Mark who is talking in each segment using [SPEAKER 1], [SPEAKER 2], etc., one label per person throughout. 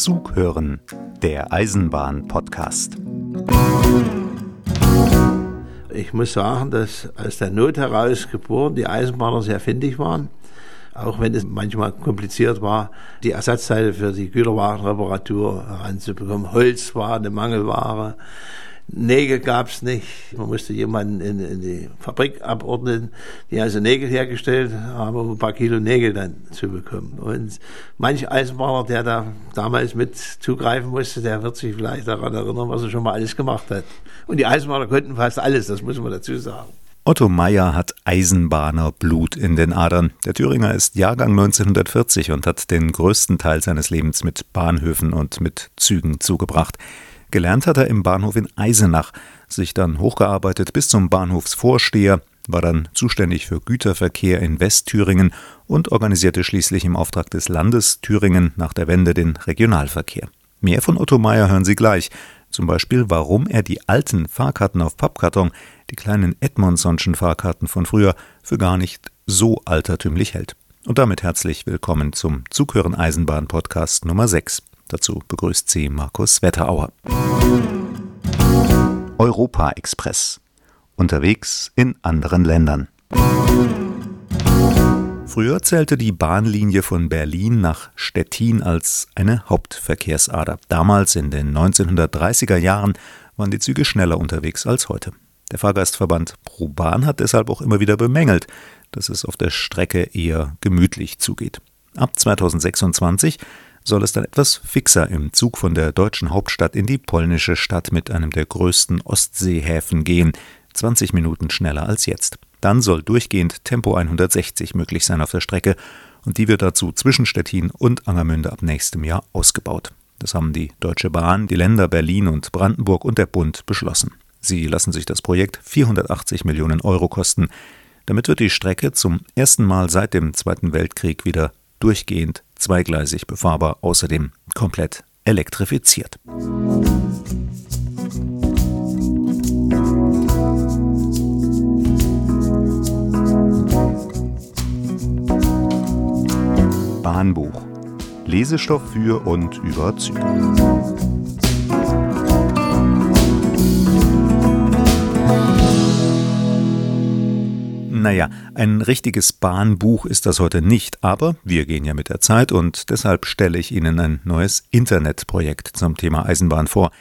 [SPEAKER 1] Zug hören, der Eisenbahn-Podcast.
[SPEAKER 2] Ich muss sagen, dass aus der Not heraus geboren die Eisenbahner sehr findig waren. Auch wenn es manchmal kompliziert war, die Ersatzteile für die Güterwagenreparatur heranzubekommen. Holz war eine Mangelware. Nägel gab's nicht. Man musste jemanden in, in, die Fabrik abordnen, die also Nägel hergestellt haben, um ein paar Kilo Nägel dann zu bekommen. Und manch Eisenbahner, der da damals mit zugreifen musste, der wird sich vielleicht daran erinnern, was er schon mal alles gemacht hat. Und die Eisenbahner konnten fast alles, das muss man dazu sagen.
[SPEAKER 1] Otto Meyer hat Eisenbahner Blut in den Adern. Der Thüringer ist Jahrgang 1940 und hat den größten Teil seines Lebens mit Bahnhöfen und mit Zügen zugebracht. Gelernt hat er im Bahnhof in Eisenach, sich dann hochgearbeitet bis zum Bahnhofsvorsteher, war dann zuständig für Güterverkehr in Westthüringen und organisierte schließlich im Auftrag des Landes Thüringen nach der Wende den Regionalverkehr. Mehr von Otto Meyer hören Sie gleich. Zum Beispiel, warum er die alten Fahrkarten auf Pappkarton, die kleinen Edmondsonschen Fahrkarten von früher, für gar nicht so altertümlich hält. Und damit herzlich willkommen zum Zughören Eisenbahn Podcast Nummer 6. Dazu begrüßt sie Markus Wetterauer. Europa Express. Unterwegs in anderen Ländern. Früher zählte die Bahnlinie von Berlin nach Stettin als eine Hauptverkehrsader. Damals in den 1930er Jahren waren die Züge schneller unterwegs als heute. Der Fahrgastverband ProBahn hat deshalb auch immer wieder bemängelt, dass es auf der Strecke eher gemütlich zugeht. Ab 2026 soll es dann etwas fixer im Zug von der deutschen Hauptstadt in die polnische Stadt mit einem der größten Ostseehäfen gehen, 20 Minuten schneller als jetzt. Dann soll durchgehend Tempo 160 möglich sein auf der Strecke und die wird dazu zwischen Stettin und Angermünde ab nächstem Jahr ausgebaut. Das haben die Deutsche Bahn, die Länder Berlin und Brandenburg und der Bund beschlossen. Sie lassen sich das Projekt 480 Millionen Euro kosten. Damit wird die Strecke zum ersten Mal seit dem Zweiten Weltkrieg wieder durchgehend zweigleisig befahrbar, außerdem komplett elektrifiziert. Bahnbuch. Lesestoff für und über Züge. Naja, ein richtiges Bahnbuch ist das heute nicht, aber wir gehen ja mit der Zeit und deshalb stelle ich Ihnen ein neues Internetprojekt zum Thema Eisenbahn vor.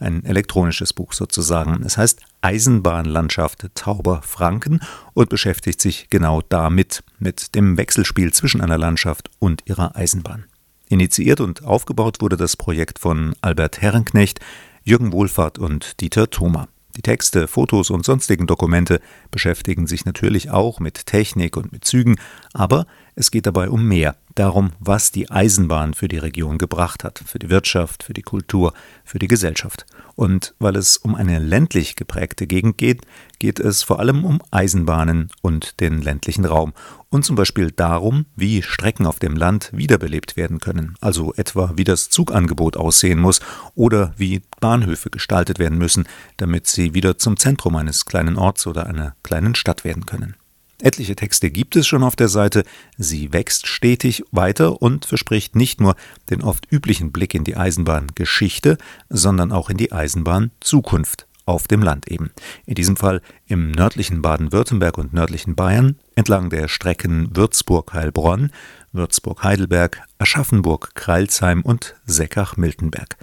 [SPEAKER 1] Ein elektronisches Buch sozusagen. Es heißt Eisenbahnlandschaft Tauber Franken und beschäftigt sich genau damit, mit dem Wechselspiel zwischen einer Landschaft und ihrer Eisenbahn. Initiiert und aufgebaut wurde das Projekt von Albert Herrenknecht, Jürgen Wohlfahrt und Dieter Thoma. Die Texte, Fotos und sonstigen Dokumente beschäftigen sich natürlich auch mit Technik und mit Zügen, aber es geht dabei um mehr, darum, was die Eisenbahn für die Region gebracht hat, für die Wirtschaft, für die Kultur, für die Gesellschaft. Und weil es um eine ländlich geprägte Gegend geht, geht es vor allem um Eisenbahnen und den ländlichen Raum und zum Beispiel darum, wie Strecken auf dem Land wiederbelebt werden können, also etwa wie das Zugangebot aussehen muss oder wie Bahnhöfe gestaltet werden müssen, damit sie wieder zum Zentrum eines kleinen Orts oder einer kleinen Stadt werden können. Etliche Texte gibt es schon auf der Seite, sie wächst stetig weiter und verspricht nicht nur den oft üblichen Blick in die Eisenbahngeschichte, sondern auch in die Eisenbahnzukunft auf dem Land eben. In diesem Fall im nördlichen Baden-Württemberg und nördlichen Bayern, entlang der Strecken Würzburg-Heilbronn, Würzburg-Heidelberg, Aschaffenburg-Kreilsheim und Seckach-Miltenberg.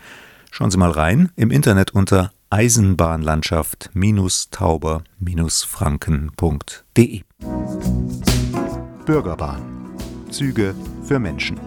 [SPEAKER 1] Schauen Sie mal rein im Internet unter eisenbahnlandschaft-tauber-franken.de. Bürgerbahn. Züge für Menschen.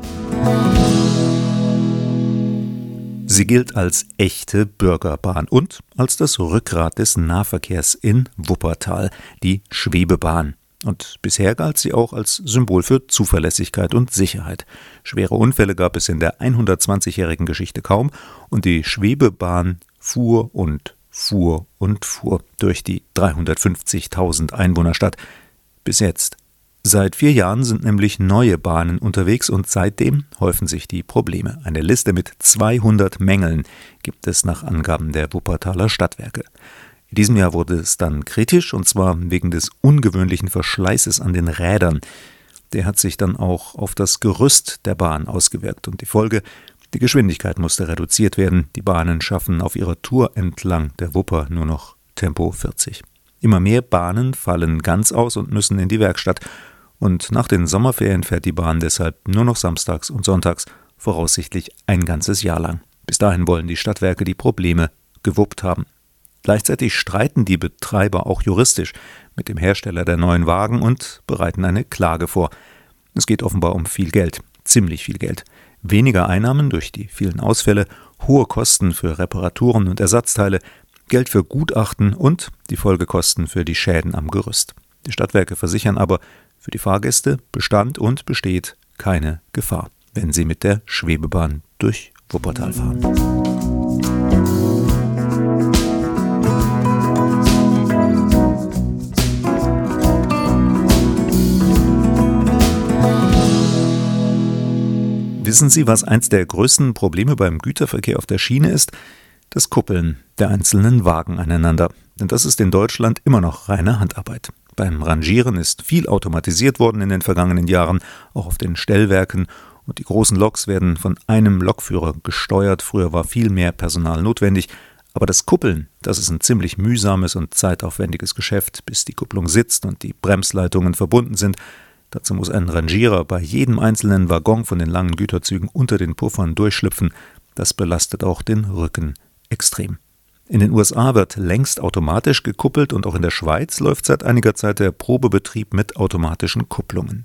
[SPEAKER 1] Sie gilt als echte Bürgerbahn und als das Rückgrat des Nahverkehrs in Wuppertal, die Schwebebahn. Und bisher galt sie auch als Symbol für Zuverlässigkeit und Sicherheit. Schwere Unfälle gab es in der 120-jährigen Geschichte kaum und die Schwebebahn fuhr und fuhr und fuhr durch die 350.000 Einwohnerstadt. Bis jetzt. Seit vier Jahren sind nämlich neue Bahnen unterwegs und seitdem häufen sich die Probleme. Eine Liste mit 200 Mängeln gibt es nach Angaben der Wuppertaler Stadtwerke. In diesem Jahr wurde es dann kritisch und zwar wegen des ungewöhnlichen Verschleißes an den Rädern. Der hat sich dann auch auf das Gerüst der Bahn ausgewirkt und die Folge Die Geschwindigkeit musste reduziert werden, die Bahnen schaffen auf ihrer Tour entlang der Wupper nur noch Tempo 40. Immer mehr Bahnen fallen ganz aus und müssen in die Werkstatt, und nach den Sommerferien fährt die Bahn deshalb nur noch samstags und sonntags, voraussichtlich ein ganzes Jahr lang. Bis dahin wollen die Stadtwerke die Probleme gewuppt haben. Gleichzeitig streiten die Betreiber auch juristisch mit dem Hersteller der neuen Wagen und bereiten eine Klage vor. Es geht offenbar um viel Geld, ziemlich viel Geld. Weniger Einnahmen durch die vielen Ausfälle, hohe Kosten für Reparaturen und Ersatzteile, Geld für Gutachten und die Folgekosten für die Schäden am Gerüst. Die Stadtwerke versichern aber, für die Fahrgäste bestand und besteht keine Gefahr, wenn sie mit der Schwebebahn durch Wuppertal fahren. Wissen Sie, was eins der größten Probleme beim Güterverkehr auf der Schiene ist? Das Kuppeln der einzelnen Wagen aneinander. Denn das ist in Deutschland immer noch reine Handarbeit. Beim Rangieren ist viel automatisiert worden in den vergangenen Jahren, auch auf den Stellwerken, und die großen Loks werden von einem Lokführer gesteuert. Früher war viel mehr Personal notwendig. Aber das Kuppeln, das ist ein ziemlich mühsames und zeitaufwendiges Geschäft, bis die Kupplung sitzt und die Bremsleitungen verbunden sind. Dazu muss ein Rangierer bei jedem einzelnen Waggon von den langen Güterzügen unter den Puffern durchschlüpfen. Das belastet auch den Rücken extrem. In den USA wird längst automatisch gekuppelt und auch in der Schweiz läuft seit einiger Zeit der Probebetrieb mit automatischen Kupplungen.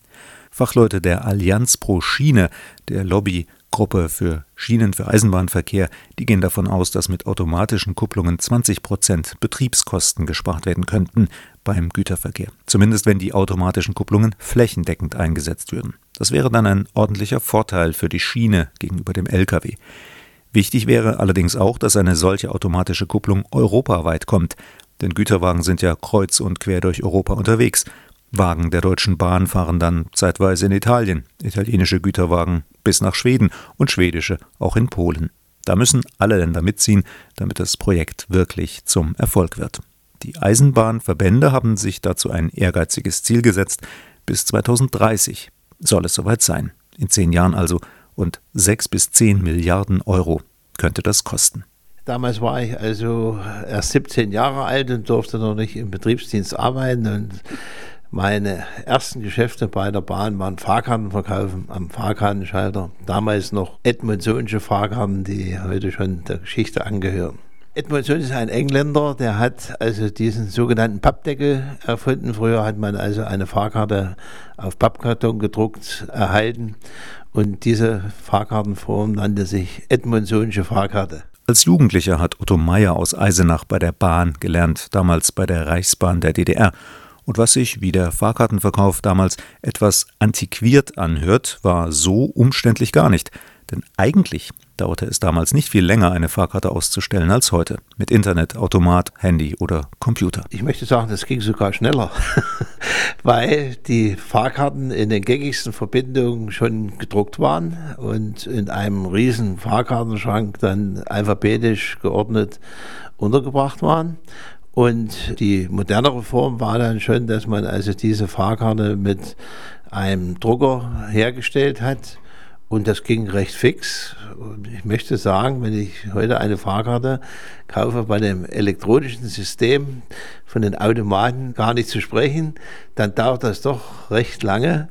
[SPEAKER 1] Fachleute der Allianz pro Schiene, der Lobby Gruppe für Schienen für Eisenbahnverkehr, die gehen davon aus, dass mit automatischen Kupplungen 20 Prozent Betriebskosten gespart werden könnten beim Güterverkehr. Zumindest wenn die automatischen Kupplungen flächendeckend eingesetzt würden. Das wäre dann ein ordentlicher Vorteil für die Schiene gegenüber dem Lkw. Wichtig wäre allerdings auch, dass eine solche automatische Kupplung europaweit kommt, denn Güterwagen sind ja kreuz und quer durch Europa unterwegs Wagen der Deutschen Bahn fahren dann zeitweise in Italien, italienische Güterwagen bis nach Schweden und schwedische auch in Polen. Da müssen alle Länder mitziehen, damit das Projekt wirklich zum Erfolg wird. Die Eisenbahnverbände haben sich dazu ein ehrgeiziges Ziel gesetzt. Bis 2030 soll es soweit sein. In zehn Jahren also. Und sechs bis zehn Milliarden Euro könnte das kosten.
[SPEAKER 2] Damals war ich also erst 17 Jahre alt und durfte noch nicht im Betriebsdienst arbeiten. Und meine ersten Geschäfte bei der Bahn waren Fahrkarten verkaufen am Fahrkartenschalter. Damals noch Edmundsonische Fahrkarten, die heute schon der Geschichte angehören. Edmundson ist ein Engländer, der hat also diesen sogenannten Pappdeckel erfunden. Früher hat man also eine Fahrkarte auf Pappkarton gedruckt erhalten und diese Fahrkartenform nannte sich Edmundsonische Fahrkarte.
[SPEAKER 1] Als Jugendlicher hat Otto Meyer aus Eisenach bei der Bahn gelernt, damals bei der Reichsbahn der DDR und was sich, wie der Fahrkartenverkauf damals, etwas antiquiert anhört, war so umständlich gar nicht. Denn eigentlich dauerte es damals nicht viel länger, eine Fahrkarte auszustellen als heute. Mit Internet, Automat, Handy oder Computer.
[SPEAKER 2] Ich möchte sagen, das ging sogar schneller, weil die Fahrkarten in den gängigsten Verbindungen schon gedruckt waren und in einem riesen Fahrkartenschrank dann alphabetisch geordnet untergebracht waren. Und die modernere Form war dann schon, dass man also diese Fahrkarte mit einem Drucker hergestellt hat. Und das ging recht fix. Ich möchte sagen, wenn ich heute eine Fahrkarte kaufe bei dem elektronischen System von den Automaten gar nicht zu sprechen, dann dauert das doch recht lange,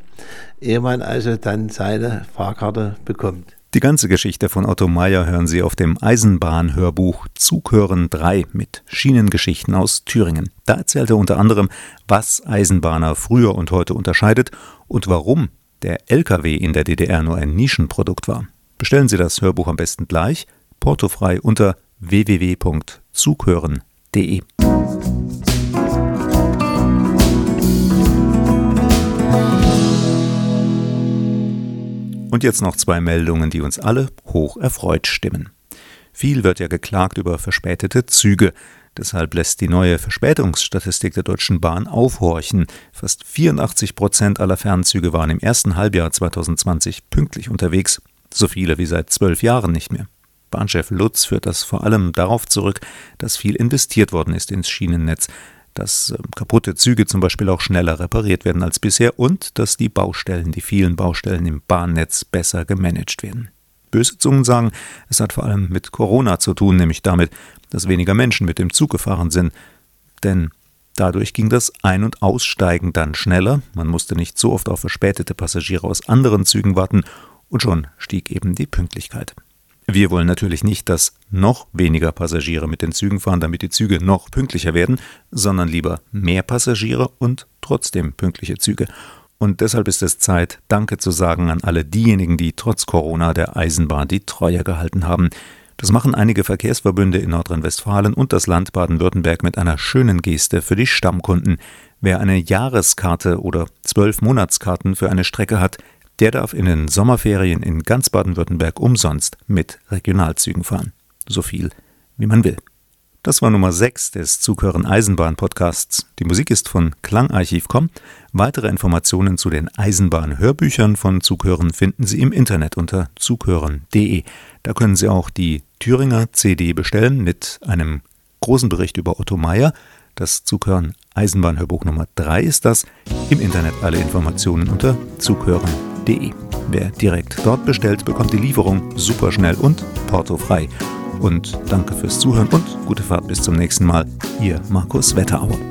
[SPEAKER 2] ehe man also dann seine Fahrkarte bekommt.
[SPEAKER 1] Die ganze Geschichte von Otto Meyer hören Sie auf dem Eisenbahnhörbuch Zughören 3 mit Schienengeschichten aus Thüringen. Da erzählt er unter anderem, was Eisenbahner früher und heute unterscheidet und warum der LKW in der DDR nur ein Nischenprodukt war. Bestellen Sie das Hörbuch am besten gleich, portofrei unter www.zughören.de. Und jetzt noch zwei Meldungen, die uns alle hoch erfreut stimmen. Viel wird ja geklagt über verspätete Züge. Deshalb lässt die neue Verspätungsstatistik der Deutschen Bahn aufhorchen. Fast 84 Prozent aller Fernzüge waren im ersten Halbjahr 2020 pünktlich unterwegs, so viele wie seit zwölf Jahren nicht mehr. Bahnchef Lutz führt das vor allem darauf zurück, dass viel investiert worden ist ins Schienennetz dass ähm, kaputte Züge zum Beispiel auch schneller repariert werden als bisher und dass die Baustellen, die vielen Baustellen im Bahnnetz besser gemanagt werden. Böse Zungen sagen, es hat vor allem mit Corona zu tun, nämlich damit, dass weniger Menschen mit dem Zug gefahren sind. Denn dadurch ging das Ein- und Aussteigen dann schneller, man musste nicht so oft auf verspätete Passagiere aus anderen Zügen warten und schon stieg eben die Pünktlichkeit. Wir wollen natürlich nicht, dass noch weniger Passagiere mit den Zügen fahren, damit die Züge noch pünktlicher werden, sondern lieber mehr Passagiere und trotzdem pünktliche Züge. Und deshalb ist es Zeit, Danke zu sagen an alle diejenigen, die trotz Corona der Eisenbahn die Treue gehalten haben. Das machen einige Verkehrsverbünde in Nordrhein-Westfalen und das Land Baden-Württemberg mit einer schönen Geste für die Stammkunden. Wer eine Jahreskarte oder zwölf Monatskarten für eine Strecke hat, der darf in den Sommerferien in ganz Baden-Württemberg umsonst mit Regionalzügen fahren. So viel, wie man will. Das war Nummer 6 des Zughören Eisenbahn Podcasts. Die Musik ist von Klangarchiv.com. Weitere Informationen zu den Eisenbahn-Hörbüchern von Zughören finden Sie im Internet unter zughören.de. Da können Sie auch die Thüringer CD bestellen mit einem großen Bericht über Otto Meyer. Das Zughören Eisenbahn-Hörbuch Nummer 3 ist das. Im Internet alle Informationen unter zughören.de. Wer direkt dort bestellt, bekommt die Lieferung super schnell und portofrei. Und danke fürs Zuhören und gute Fahrt bis zum nächsten Mal. Ihr Markus Wetterauer.